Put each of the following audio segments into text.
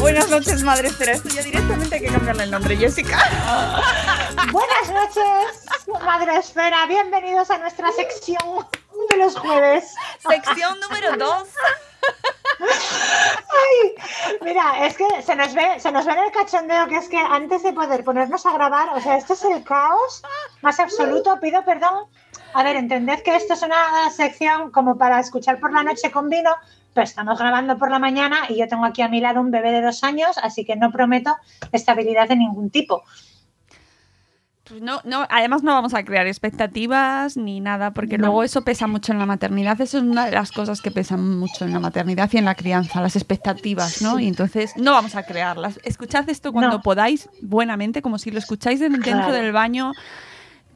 Buenas noches, Madre Esfera. Esto ya directamente hay que cambiarle el nombre, Jessica. Buenas noches, Madre Esfera. Bienvenidos a nuestra sección de los jueves. Sección número 2. Ay, mira, es que se nos ve, se nos ve en el cachondeo que es que antes de poder ponernos a grabar, o sea, esto es el caos más absoluto. Pido perdón. A ver, entended que esto es una sección como para escuchar por la noche con vino, pero estamos grabando por la mañana y yo tengo aquí a mi lado un bebé de dos años, así que no prometo estabilidad de ningún tipo. Pues no, no, además no vamos a crear expectativas ni nada, porque No. luego eso pesa mucho en la maternidad. Eso es una de las cosas que pesan mucho en la maternidad y en la crianza, las expectativas, ¿no? Sí. Y entonces no vamos a crearlas. Escuchad esto cuando No. podáis, buenamente, como si lo escucháis en- dentro Claro. del baño,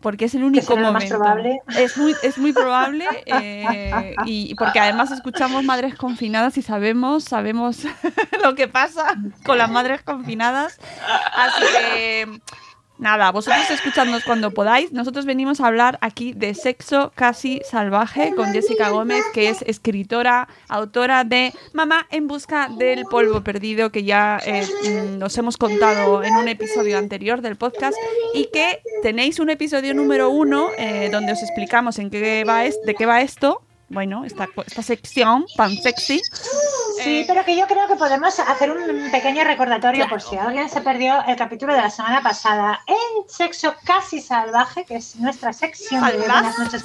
porque es el único lo más momento. probable. Es muy, es muy probable, eh, y porque además escuchamos madres confinadas y sabemos, sabemos lo que pasa con las madres confinadas. Así que Nada, vosotros escuchadnos cuando podáis. Nosotros venimos a hablar aquí de sexo casi salvaje con Jessica Gómez, que es escritora, autora de Mamá en busca del polvo perdido, que ya eh, mm, nos hemos contado en un episodio anterior del podcast, y que tenéis un episodio número uno eh, donde os explicamos en qué va es, de qué va esto. Bueno, esta, esta sección tan sexy. Sí, Eh, pero que yo creo que podemos hacer un pequeño recordatorio por si alguien se perdió el capítulo de la semana pasada en Sexo Casi Salvaje, que es nuestra sección de Buenas noches.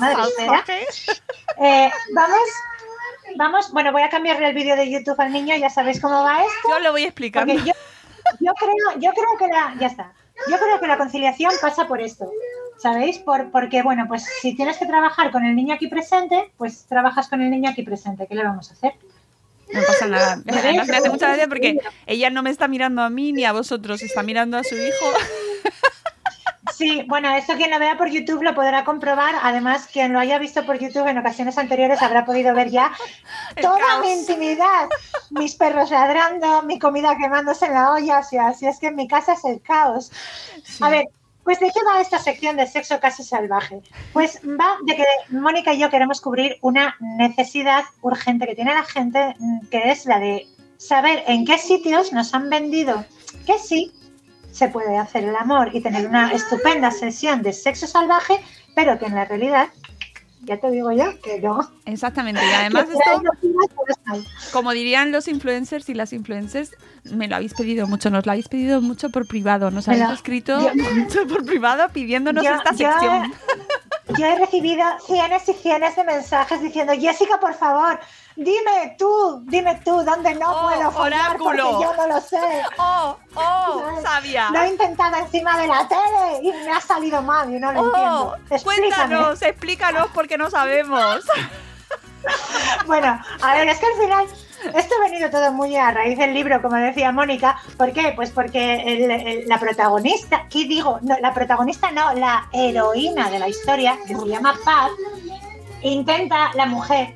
Eh, vamos, vamos, bueno, voy a cambiarle el vídeo de YouTube al niño, ya sabéis cómo va esto. Yo lo voy explicando. Porque yo, yo creo, yo creo que la, ya está. Yo creo que la conciliación pasa por esto. ¿Sabéis? Por, porque, bueno, pues si tienes que trabajar con el niño aquí presente, pues trabajas con el niño aquí presente. ¿Qué le vamos a hacer? No pasa nada. Además, me hace mucha gracia porque ella no me está mirando a mí ni a vosotros, está mirando a su hijo. Sí, bueno, esto quien lo vea por YouTube lo podrá comprobar. Además, quien lo haya visto por YouTube en ocasiones anteriores habrá podido ver ya El toda caos. mi intimidad. Mis perros ladrando, mi comida quemándose en la olla. O sea, si es que en mi casa es el caos. A ver, pues ¿de qué va esta sección de sexo casi salvaje? Pues va de que Mónica y yo queremos cubrir una necesidad urgente que tiene la gente, mm, que es la de saber en qué sitios nos han vendido que sí se puede hacer el amor y tener una estupenda sesión de sexo salvaje, pero que en la realidad, ya te digo yo, que no. Exactamente. Y además esto, como dirían los influencers y las influencers, me lo habéis pedido mucho, nos lo habéis pedido mucho por privado, nos habéis escrito yo- mucho por privado pidiéndonos Yo- esta yo- sección. Yo he recibido cienes y cienes de mensajes diciendo, Jessica, por favor, dime tú, dime tú, dónde no Oh, puedo follar porque yo no lo sé. ¡Oh! ¡Oh! ¿Sabes? ¡Sabia! Lo he intentado encima de la tele y me ha salido mal y no lo ¡Oh! entiendo. Explícame. Cuéntanos, explícanos porque no sabemos. Bueno, a ver, es que al final esto ha venido todo muy a raíz del libro, como decía Mónica. ¿Por qué? Pues porque el- el- la protagonista, ¿qué digo? No, la protagonista no, la heroína de la historia, que se llama Paz, intenta la mujer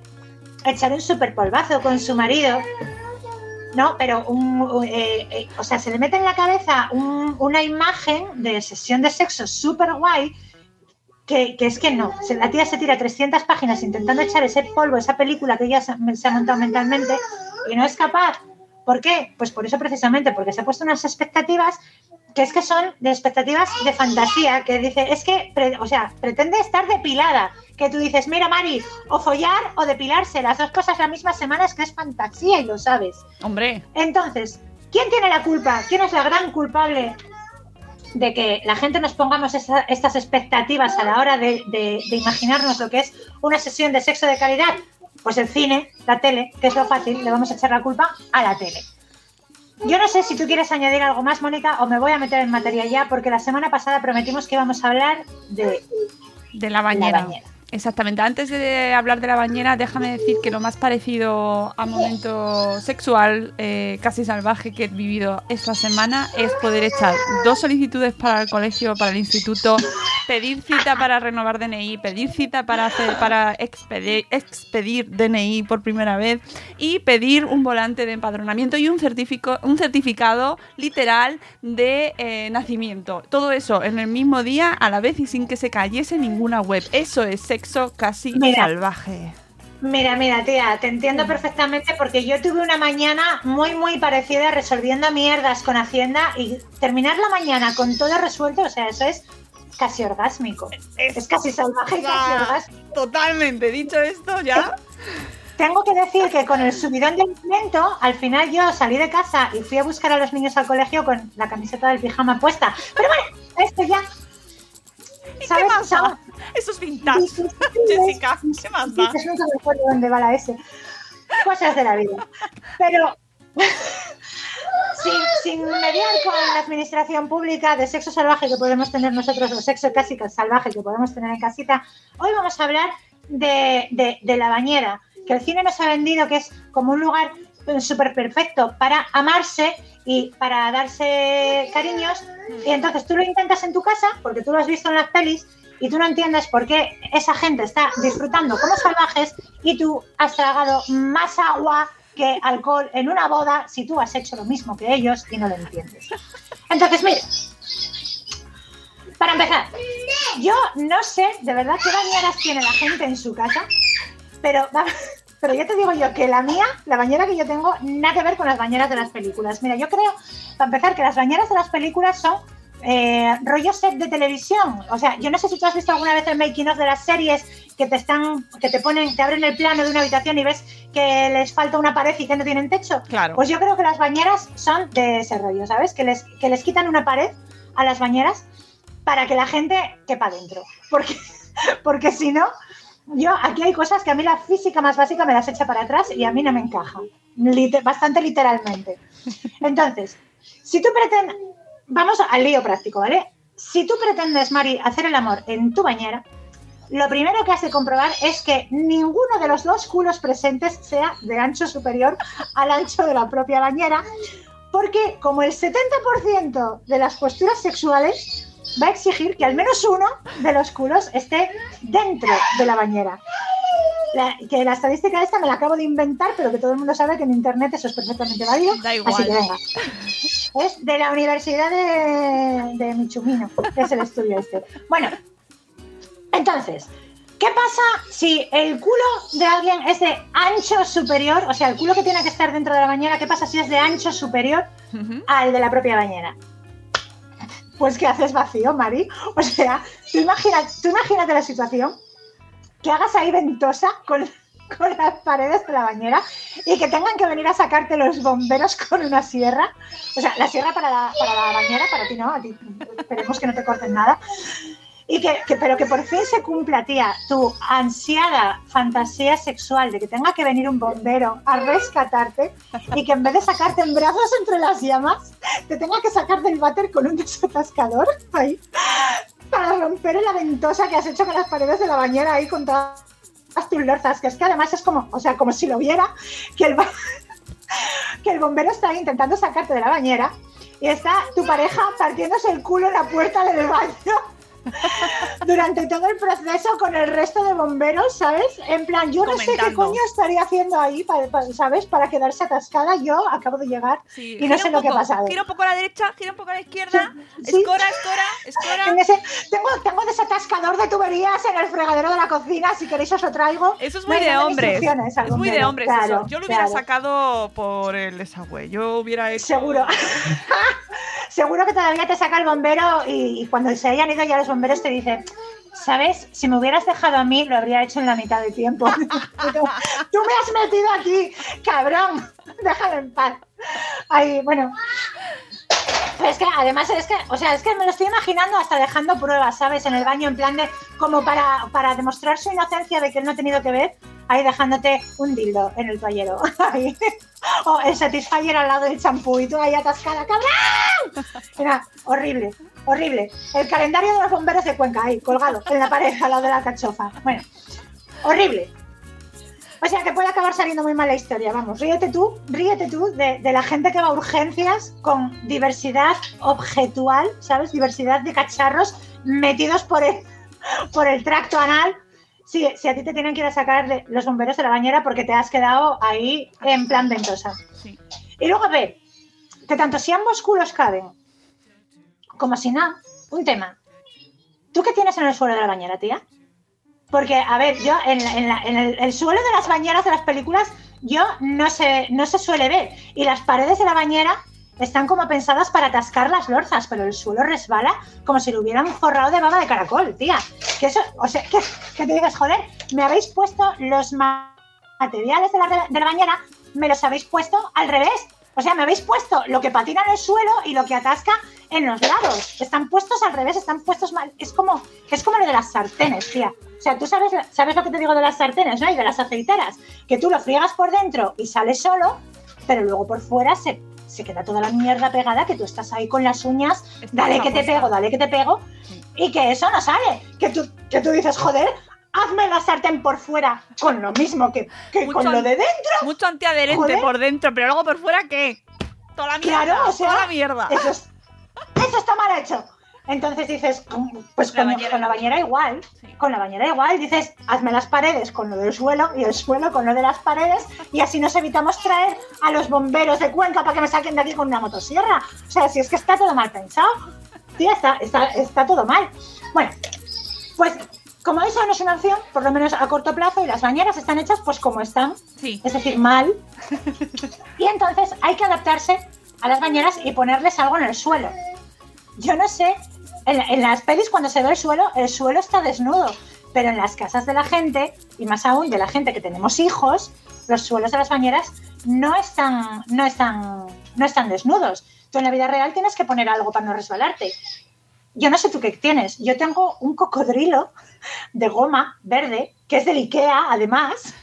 echar un super polvazo con su marido. No, pero un, eh, eh, o sea, se le mete en la cabeza un- una imagen de sesión de sexo súper guay que, que es que no. La tía se tira 300 páginas intentando echar ese polvo, esa película que ella se, se ha montado mentalmente y no es capaz. ¿Por qué? Pues por eso precisamente, porque se ha puesto unas expectativas que es que son de expectativas de fantasía, que dice, es que, pre- o sea, pretende estar depilada, que tú dices, mira Mari, o follar o depilarse, las dos cosas la misma semana es que es fantasía y lo sabes. Hombre, Entonces, ¿quién tiene la culpa? ¿Quién es la gran culpable de que la gente nos pongamos esa- estas expectativas a la hora de, de- de imaginarnos lo que es una sesión de sexo de calidad? Pues el cine, la tele, que es lo fácil, le vamos a echar la culpa a la tele. Yo no sé si tú quieres añadir algo más, Mónica, o me voy a meter en materia ya, porque la semana pasada prometimos que íbamos a hablar de de la bañera. bañera. Exactamente. Antes de hablar de la bañera, déjame decir que lo más parecido a momento sexual eh, casi salvaje que he vivido esta semana es poder echar dos solicitudes para el colegio, para el instituto, pedir cita para renovar DNI, pedir cita para hacer, para expedir, expedir DNI por primera vez y pedir un volante de empadronamiento y un certifico, un certificado literal de eh, nacimiento. Todo eso en el mismo día, a la vez y sin que se cayese ninguna web. Eso es sexo casi Mira. salvaje. Mira, mira, tía, te entiendo perfectamente porque yo tuve una mañana muy, muy parecida resolviendo mierdas con Hacienda y terminar la mañana con todo resuelto, o sea, eso es casi orgásmico. Es casi salvaje y casi orgásmico. Totalmente. Dicho esto, ya. Tengo que decir que con el subidón del momento, al final yo salí de casa y fui a buscar a los niños al colegio con la camiseta del pijama puesta. Pero bueno, esto ya. ¿Y qué ¿sabes? más Son- da? Eso es vintage. Sí, sí, sí, Jessica, ¿qué más da? es nunca me acuerdo dónde va la S. Cosas de la vida. Pero sin, sin mediar con la administración pública de sexo salvaje que podemos tener nosotros, o sexo casi salvaje que podemos tener en casita, hoy vamos a hablar de, de- de la bañera, que el cine nos ha vendido que es como un lugar súper perfecto para amarse y para darse cariños. Y entonces tú lo intentas en tu casa, porque tú lo has visto en las pelis, y tú no entiendes por qué esa gente está disfrutando como salvajes y tú has tragado más agua alcohol en una boda si tú has hecho lo mismo que ellos y no lo entiendes. Entonces, mire, para empezar, yo no sé de verdad qué bañeras tiene la gente en su casa, pero, pero ya te digo yo que la mía, la bañera que yo tengo, nada que ver con las bañeras de las películas. Mira, yo creo, para empezar, que las bañeras de las películas son eh, rollo set de televisión. O sea, yo no sé si tú has visto alguna vez el making of de las series que te están, que te ponen, te abren el plano de una habitación y ves que les falta una pared y que no tienen techo. Claro. Pues yo creo que las bañeras son de ese rollo, ¿sabes? Que les, que les quitan una pared a las bañeras para que la gente quepa dentro. Porque, porque si no, yo aquí hay cosas que a mí la física más básica me las echa para atrás y a mí no me encaja. Bastante literalmente. Entonces, si tú pretendes. Vamos al lío práctico, ¿vale? Si tú pretendes, Mari, hacer el amor en tu bañera, lo primero que has de comprobar es que ninguno de los dos culos presentes sea de ancho superior al ancho de la propia bañera, porque como el 70% de las posturas sexuales va a exigir que al menos uno de los culos esté dentro de la bañera. La- que la estadística esta me la acabo de inventar, pero que todo el mundo sabe que en internet eso es perfectamente válido. Da igual. Así que venga. Es de la Universidad de, de Michumino, que es el estudio este. Bueno, entonces, ¿qué pasa si el culo de alguien es de ancho superior? O sea, el culo que tiene que estar dentro de la bañera, ¿qué pasa si es de ancho superior al de la propia bañera? Pues que haces vacío, Mari. O sea, tú, imagina, tú imagínate la situación que hagas ahí ventosa con, con las paredes de la bañera y que tengan que venir a sacarte los bomberos con una sierra. O sea, la sierra para la, para la bañera, para ti no, esperemos que no te corten nada. Y que, que- pero que por fin se cumpla, tía, tu ansiada fantasía sexual de que tenga que venir un bombero a rescatarte y que en vez de sacarte en brazos entre las llamas, te tenga que sacar del váter con un desatascador ahí para romper la ventosa que has hecho con las paredes de la bañera ahí con todas tus lorzas, que es que además es como, o sea, como si lo viera, que el, que el bombero está intentando sacarte de la bañera y está tu pareja partiéndose el culo en la puerta del baño durante todo el proceso con el resto de bomberos, ¿sabes? En plan, yo no sé qué Comentando. coño estaría haciendo ahí, para, para- ¿sabes? Para quedarse atascada. Yo acabo de llegar Sí, y no gira sé lo que ha pasado. Gira un poco a la derecha, gira un poco a la izquierda. Sí. Escora, escora, escora. Ese- tengo, tengo desatascador de tuberías en el fregadero de la cocina, si queréis os lo traigo. Eso es No muy hay de hombres. Es muy de hombres Claro, eso. Yo lo hubiera claro. sacado por el desagüe. Yo hubiera hecho. Seguro. Seguro que todavía te saca el bombero y, y cuando se hayan ido ya los bomberos te dicen, ¿sabes? Si me hubieras dejado a mí, lo habría hecho en la mitad del tiempo. Y tú, me has metido aquí, cabrón. Déjame en paz. Ay, bueno. Pero es que además es que, o sea, es que me lo estoy imaginando hasta dejando pruebas, ¿sabes? En el baño, en plan de, como para, para demostrar su inocencia de que él no ha tenido que ver, ahí dejándote un dildo en el toallero. Ahí. O el Satisfyer al lado del champú y tú ahí atascada, ¡cabrón! Era horrible, horrible. El calendario de los bomberos de Cuenca ahí, colgado en la pared al lado de la cachofa. Bueno, horrible. O sea que puede acabar saliendo muy mal la historia, vamos. Ríete tú, ríete tú de, de la gente que va a urgencias con diversidad objetual, ¿sabes? Diversidad de cacharros metidos por el, por el tracto anal. Si, si a ti te tienen que ir a sacar de- los bomberos de la bañera porque te has quedado ahí en plan ventosa. Sí. Y luego, a ver, que tanto si ambos culos caben como si no, un tema. ¿Tú qué tienes en el suelo de la bañera, tía? Porque, a ver, yo en, en el, el suelo de las bañeras de las películas, yo no se, no se suele ver. Y las paredes de la bañera están como pensadas para atascar las lorzas, pero el suelo resbala como si lo hubieran forrado de baba de caracol, tía. Que eso, o sea, que, que te digas, joder, me habéis puesto los ma- materiales de la, de la bañera, me los habéis puesto al revés. O sea, me habéis puesto lo que patina en el suelo y lo que atasca en los lados. Están puestos al revés, están puestos mal. Es como, es como lo de las sartenes, tía. O sea, tú sabes, sabes lo que te digo de las sartenes, ¿no? Y de las aceiteras. Que tú lo friegas por dentro y sale solo, pero luego por fuera se, se queda toda la mierda pegada que tú estás ahí con las uñas. Dale que te pego, dale que te pego. Y que eso no sale. Que tú, que tú dices, joder, hazme la sartén por fuera con lo mismo que, que Mucho con lo de dentro. Mucho antiadherente Joder. por dentro, pero luego por fuera, ¿qué? Toda la mierda. Claro, o sea, toda la mierda. Eso, es- eso está mal hecho. Entonces dices, pues La con, bañera. con la bañera igual, Sí. con la bañera igual, dices, hazme las paredes con lo del suelo y el suelo con lo de las paredes y así nos evitamos traer a los bomberos de Cuenca para que me saquen de aquí con una motosierra. O sea, si es que está todo mal pensado, tía, está, está, está todo mal. Bueno, pues como eso no es una opción, por lo menos a corto plazo, y las bañeras están hechas pues como están, Sí. es decir, mal. Y entonces hay que adaptarse a las bañeras y ponerles algo en el suelo. Yo no sé, en, en las pelis cuando se ve el suelo, el suelo está desnudo, pero en las casas de la gente, y más aún de la gente que tenemos hijos, los suelos de las bañeras no están, no están, no están desnudos. Tú en la vida real tienes que poner algo para no resbalarte. Yo no sé tú qué tienes. Yo tengo un cocodrilo de goma verde, que es del Ikea, además,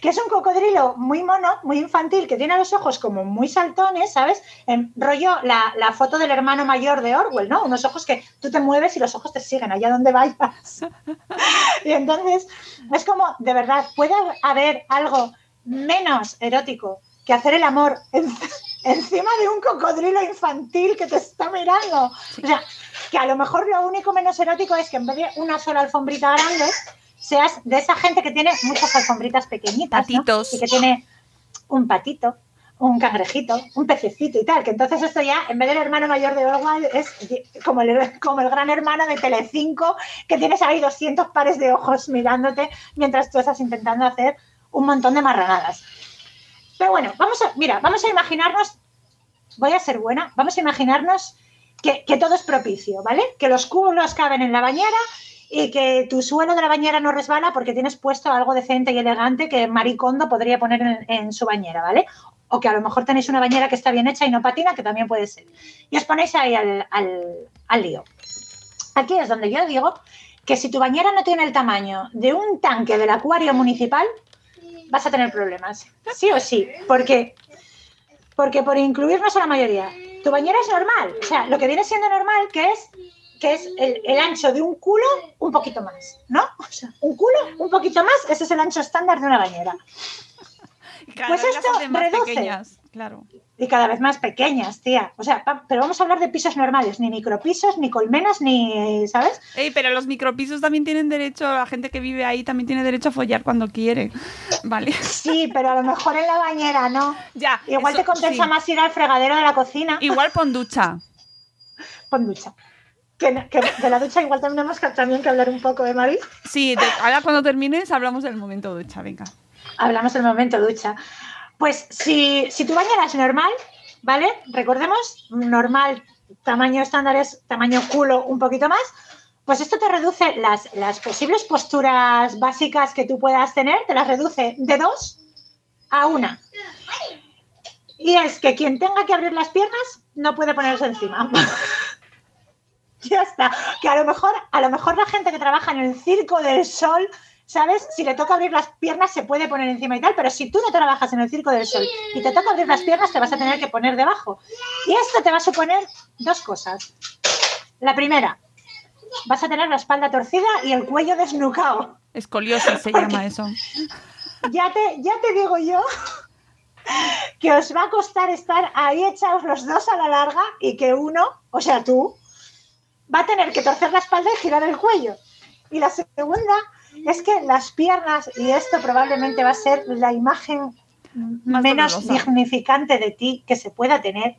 que es un cocodrilo muy mono, muy infantil, que tiene los ojos como muy saltones, ¿sabes? En rollo la, foto del hermano mayor de Orwell, ¿no? Unos ojos que tú te mueves y los ojos te siguen allá donde vayas. y entonces, es como, de verdad, ¿puede haber algo menos erótico que hacer el amor en- encima de un cocodrilo infantil que te está mirando? O sea, que a lo mejor lo único menos erótico es que en vez de una sola alfombrita grande, seas de esa gente que tiene muchas alfombritas pequeñitas. ¿no? Patitos. Y que tiene un patito, un cangrejito, un pececito y tal. Que entonces esto ya, en vez del hermano mayor de Orwell, es como el, como el gran hermano de Telecinco, que tienes ahí 200 pares de ojos mirándote mientras tú estás intentando hacer un montón de marranadas. Pero bueno, vamos a, mira, vamos a imaginarnos, voy a ser buena, vamos a imaginarnos que, que todo es propicio, ¿vale? Que los culos caben en la bañera y que tu suelo de la bañera no resbala porque tienes puesto algo decente y elegante que Maricondo podría poner en, en su bañera, ¿vale? O que a lo mejor tenéis una bañera que está bien hecha y no patina, que también puede ser. Y os ponéis ahí al, al, al lío. Aquí es donde yo digo que si tu bañera no tiene el tamaño de un tanque del acuario municipal, vas a tener problemas. Sí o sí, porque, porque por incluirnos a la mayoría, tu bañera es normal. O sea, lo que viene siendo normal que es que es el, el ancho de un culo un poquito más, ¿no? O sea, un culo un poquito más, ese es el ancho estándar de una bañera. Cada Pues esto reduce. pequeñas, claro. Y cada vez más pequeñas, tía. O sea, pa- pero vamos a hablar de pisos normales, ni micropisos, ni colmenas, ni, ¿sabes? Ey, pero los micropisos también tienen derecho, la gente que vive ahí también tiene derecho a follar cuando quiere. Vale. Sí, pero a lo mejor en la bañera no. Ya. Igual eso- te compensa sí. más ir al fregadero de la cocina. Igual pon ducha. Pon ducha. Que, que de la ducha igual tenemos que, también que hablar un poco, ¿eh, Mari? Sí, ahora cuando termines hablamos del momento ducha, venga. Hablamos del momento ducha. Pues si, si tu normal, ¿vale? Recordemos, normal, tamaño estándar es tamaño culo un poquito más, pues esto te reduce las, las posibles posturas básicas que tú puedas tener, te las reduce de dos a una. Y es que quien tenga que abrir las piernas no puede ponerse encima. ya está. Que a lo mejor, a lo mejor la gente que trabaja en el circo del sol, ¿sabes? Si le toca abrir las piernas se puede poner encima y tal, pero si tú no trabajas en el circo del sol y te toca abrir las piernas, te vas a tener que poner debajo. Y esto te va a suponer dos cosas. La primera, vas a tener la espalda torcida y el cuello desnucado. Escoliosis se llama eso. Ya te, ya te digo yo que os va a costar estar ahí echados los dos a la larga y que uno, o sea, tú, va a tener que torcer la espalda y girar el cuello. Y la segunda es que las piernas, y esto probablemente va a ser la imagen Más menos dolorosa. dignificante de ti que se pueda tener,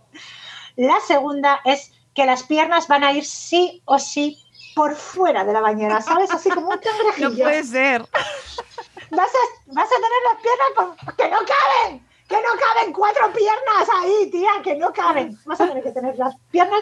la segunda es que las piernas van a ir sí o sí por fuera de la bañera, ¿sabes? Así como un No cangrejillo puede ser. vas a, vas a tener las piernas por- que no caben, que no caben cuatro piernas ahí, tía, que no caben. Vas a tener que tener las piernas.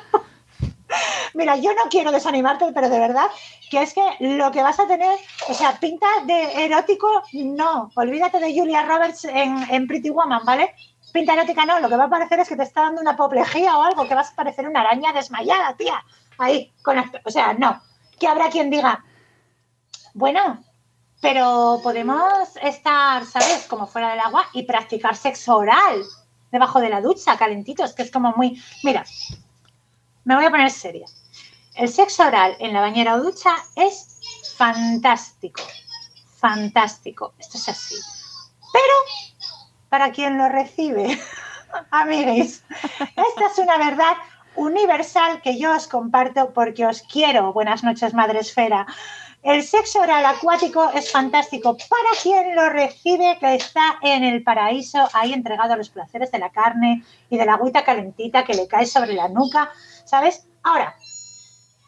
Mira, yo no quiero desanimarte, pero de verdad que es que lo que vas a tener, o sea, pinta de erótico, no. Olvídate de Julia Roberts en, en Pretty Woman, ¿vale? Pinta erótica no, lo que va a parecer es que te está dando una apoplejía o algo, que vas a parecer una araña desmayada, tía. Ahí, con las, o sea, no. Que habrá quien diga, bueno, pero podemos estar, ¿sabes? Como fuera del agua y practicar sexo oral debajo de la ducha, calentitos, que es como muy... Mira, me voy a poner seria. El sexo oral en la bañera o ducha es fantástico, fantástico. Esto es así. Pero para quien lo recibe, amigues, esta es una verdad universal que yo os comparto porque os quiero. Buenas noches, Madre Esfera. El sexo oral acuático es fantástico para quien lo recibe, que está en el paraíso, ahí entregado a los placeres de la carne y de la agüita calentita que le cae sobre la nuca, ¿sabes? Ahora,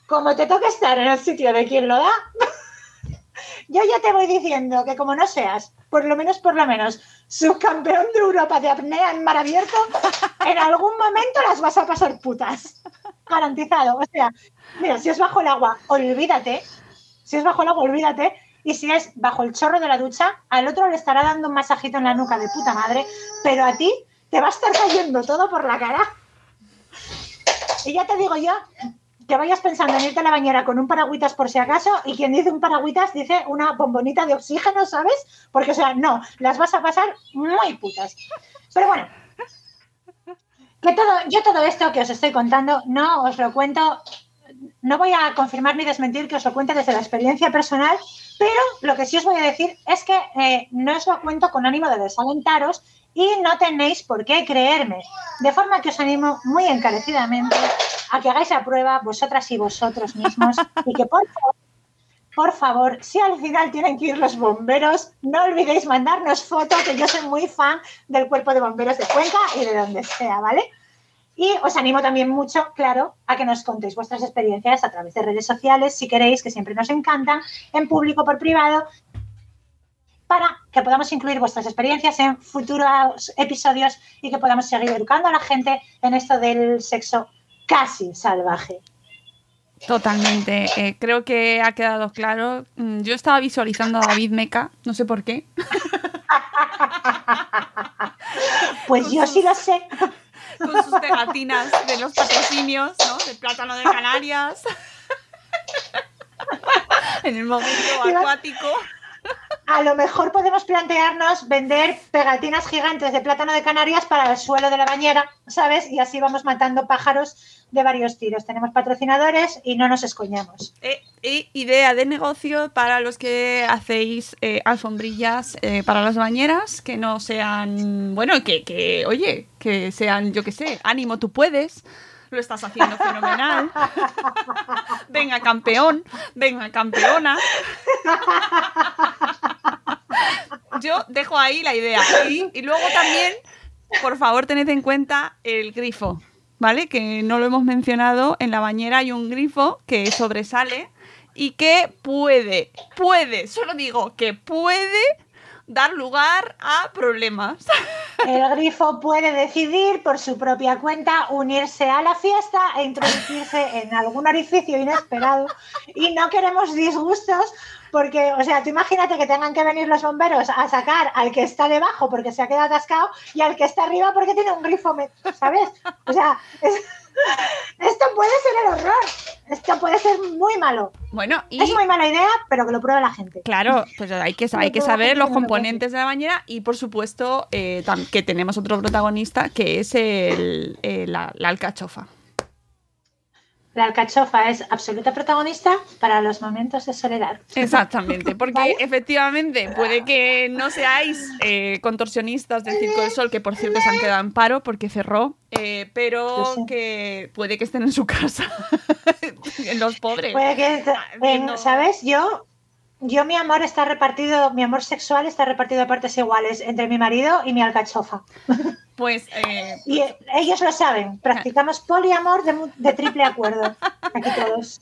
como te toca estar en el sitio de quien lo da, yo ya te voy diciendo que como no seas, por lo menos, por lo menos, subcampeón de Europa de apnea en mar abierto, en algún momento las vas a pasar putas. Garantizado. O sea, mira, si es bajo el agua, olvídate. Si es bajo el agua, olvídate. Y si es bajo el chorro de la ducha, al otro le estará dando un masajito en la nuca de puta madre, pero a ti te va a estar cayendo todo por la cara. Y ya te digo yo que vayas pensando en irte a la bañera con un paragüitas por si acaso, y quien dice un paragüitas dice una bombonita de oxígeno, ¿sabes? Porque, o sea, no, las vas a pasar muy putas. Pero bueno, que todo, yo todo esto que os estoy contando no os lo cuento, no voy a confirmar ni desmentir que os lo cuente desde la experiencia personal, pero lo que sí os voy a decir es que eh, no os lo cuento con ánimo de desalentaros y no tenéis por qué creerme. De forma que os animo muy encarecidamente a que hagáis la prueba vosotras y vosotros mismos y que por favor, por favor, si al final tienen que ir los bomberos, no olvidéis mandarnos fotos, que yo soy muy fan del cuerpo de bomberos de Cuenca y de donde sea, ¿vale? Y os animo también mucho, claro, a que nos contéis vuestras experiencias a través de redes sociales, si queréis, que siempre nos encantan, en público, por privado, para que podamos incluir vuestras experiencias en futuros episodios y que podamos seguir educando a la gente en esto del sexo casi salvaje. Totalmente. Eh, creo que ha quedado claro. Mm, Yo estaba visualizando a David Meca, no sé por qué. Pues yo sí lo sé. Con sus pegatinas de los patrocinios, ¿no? De plátano de Canarias. en el momento acuático. A lo mejor podemos plantearnos vender pegatinas gigantes de plátano de Canarias para el suelo de la bañera, ¿sabes? Y así vamos matando pájaros de varios tiros. Tenemos patrocinadores y no nos escoñamos. Eh, eh, idea de negocio para los que hacéis eh, alfombrillas para las bañeras, que no sean, bueno, que, que, oye, que sean, yo qué sé, ánimo, tú puedes. Lo estás haciendo fenomenal. venga, campeón. Venga, campeona. Yo dejo ahí la idea. Y, luego también, por favor, tened en cuenta el grifo, ¿vale? Que no lo hemos mencionado. En la bañera hay un grifo que sobresale y que puede, puede, solo digo que puede dar lugar a problemas. El grifo puede decidir por su propia cuenta unirse a la fiesta e introducirse en algún orificio inesperado y no queremos disgustos porque, o sea, tú imagínate que tengan que venir los bomberos a sacar al que está debajo porque se ha quedado atascado y al que está arriba porque tiene un grifo, ¿sabes? O sea, es- esto puede ser el horror. Esto puede ser muy malo. Bueno, y Es muy mala idea, pero que lo pruebe la gente. claro, pues hay que, hay saber los componentes de la bañera y, por supuesto, eh, que tenemos otro protagonista que es el, eh, la, la alcachofa. La alcachofa es absoluta protagonista para los momentos de soledad. Exactamente, porque ¿Vale? efectivamente puede que no seáis eh, contorsionistas del Circo del Sol, que por cierto se han quedado en paro porque cerró, eh, pero Sí, sí. que puede que estén en su casa, los pobres. Puede que, en- viendo- ¿sabes? Yo, yo mi amor está repartido, mi amor sexual está repartido a partes iguales entre mi marido y mi alcachofa. Pues eh, Y eh, ellos lo saben. Practicamos poliamor de, de triple acuerdo. Aquí todos.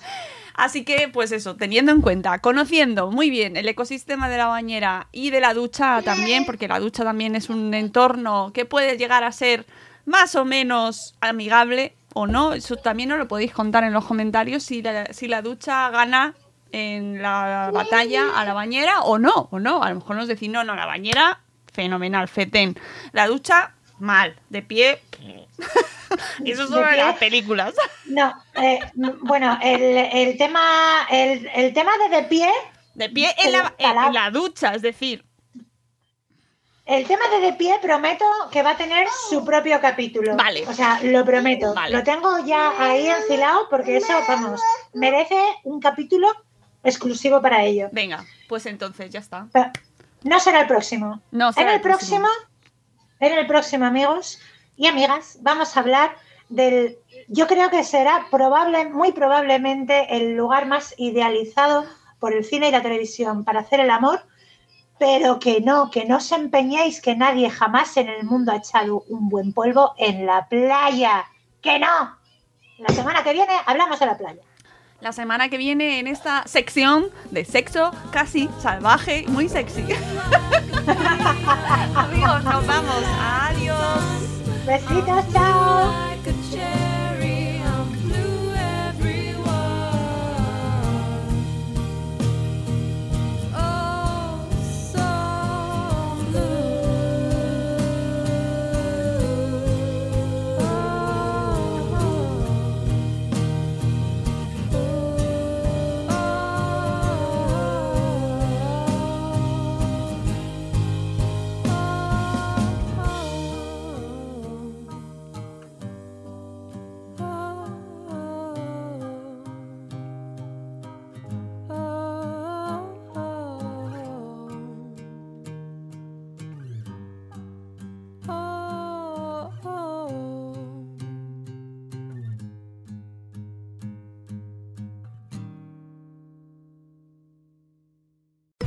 Así que, pues eso, teniendo en cuenta, conociendo muy bien el ecosistema de la bañera y de la ducha también, porque la ducha también es un entorno que puede llegar a ser más o menos amigable o no, eso también nos lo podéis contar en los comentarios si la, si la ducha gana en la batalla a la bañera o no, o no. A lo mejor nos decís, no, no, la bañera, fenomenal, fetén. La ducha, mal, de pie. Eso De en pie. las películas. No, eh, bueno, el, el tema, el, el tema de de pie, De pie en la, en- en la ducha, es decir, el tema de de pie prometo que va a tener su propio capítulo. Vale. O sea, lo prometo. Vale. Lo tengo ya ahí enfilado porque eso, vamos, merece un capítulo exclusivo para ello. Venga, pues entonces ya está. Pero no será el próximo. No será en el, el próximo. próximo, en el próximo, amigos y amigas, vamos a hablar del. Yo creo que será probable, muy probablemente, el lugar más idealizado por el cine y la televisión para hacer el amor, pero que no, que no os empeñéis que nadie jamás en el mundo ha echado un buen polvo en la playa. ¡Que no! La semana que viene hablamos de la playa. La semana que viene en esta sección de sexo casi salvaje, muy sexy. Amigos, nos vamos. Adiós. Besitos, chao.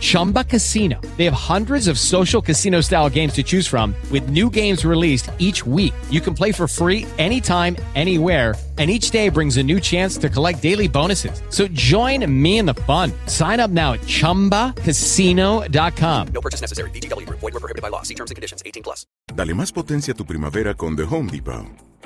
Chumba Casino. They have hundreds of social casino style games to choose from, with new games released each week. You can play for free anytime, anywhere. And each day brings a new chance to collect daily bonuses. So join me in the fun. Sign up now at chumbacasino.com. No purchase necessary. VGW Group. Void were prohibited by law. See terms and conditions. 18 plus. Dale más potencia a tu primavera con The Home Depot.